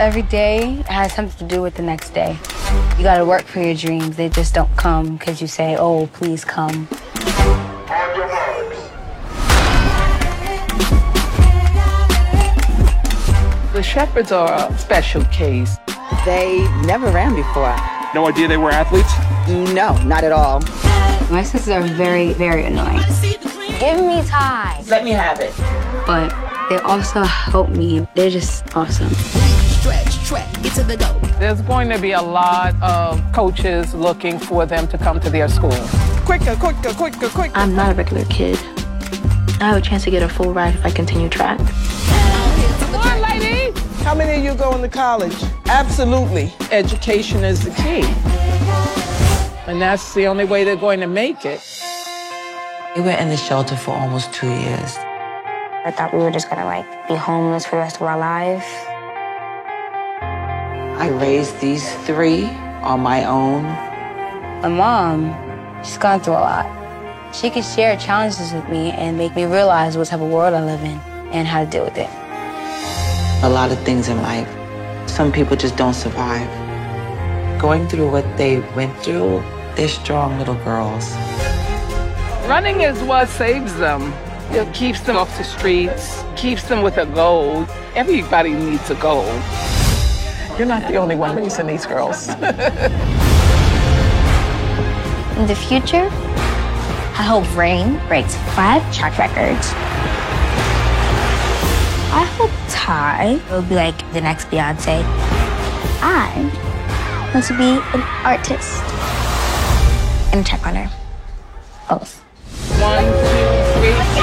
Every day has something to do with the next day. You gotta work for your dreams. They just don't come because you say, oh, please come. The Sheppards are a special case. They never ran before. No idea they were athletes? No, not at all. My sisters are very, very annoying. Give me time. Let me have it. But they also help me. They're just awesome. There's going to be a lot of coaches looking for them to come to their school. Quicker, quicker, quicker, quicker. I'm not a regular kid. I have a chance to get a full ride if I continue track. Come on, lady! How many of you going to college? Absolutely. Education is the key. And that's the only way they're going to make it. We were in the shelter for almost two years. I thought we were just gonna like be homeless for the rest of our lives. I raised these three on my own. My mom, she's gone through a lot. She can share challenges with me and make me realize what type of world I live in and how to deal with it. A lot of things in life. Some people just don't survive. Going through what they went through, they're strong little girls. Running is what saves them. It keeps them off the streets, keeps them with a goal. Everybody needs a goal. You're not the only one raising these girls. In the future, I hope Rainn breaks five track records. I hope Tai will be like the next Beyonce. I want to be an artist and a track runner. Both. One,